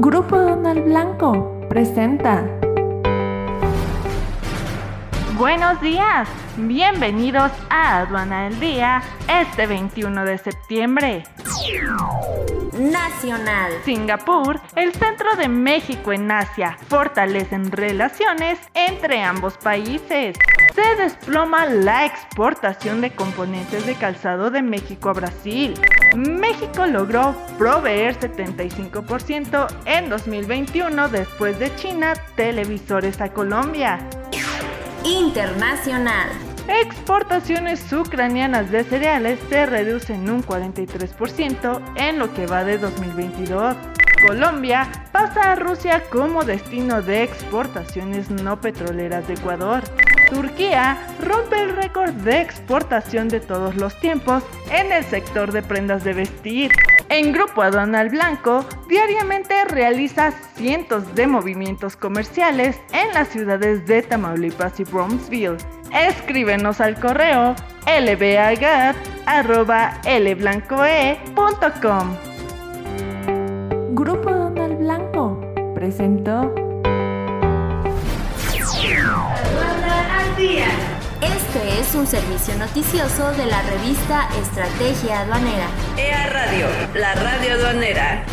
Grupo Donald Blanco presenta. Buenos días, bienvenidos a Aduana del Día este 21 de septiembre. Nacional. Singapur, el centro de México en Asia, fortalecen relaciones entre ambos países. Se desploma la exportación de componentes de calzado de México a Brasil. México logró proveer 75% en 2021 después de China televisores a Colombia. Internacional. Exportaciones ucranianas de cereales se reducen un 43% en lo que va de 2022. Colombia pasa a Rusia como destino de exportaciones no petroleras de Ecuador. Turquía rompe el récord de exportación de todos los tiempos en el sector de prendas de vestir. En Grupo Aduanal Blanco, diariamente realiza cientos de movimientos comerciales en las ciudades de Tamaulipas y Brownsville. Escríbenos al correo lbagat.lblancoe.com. Grupo Donald Blanco presentó. Este es un servicio noticioso de la revista Estrategia Aduanera. EA Radio, la radio aduanera.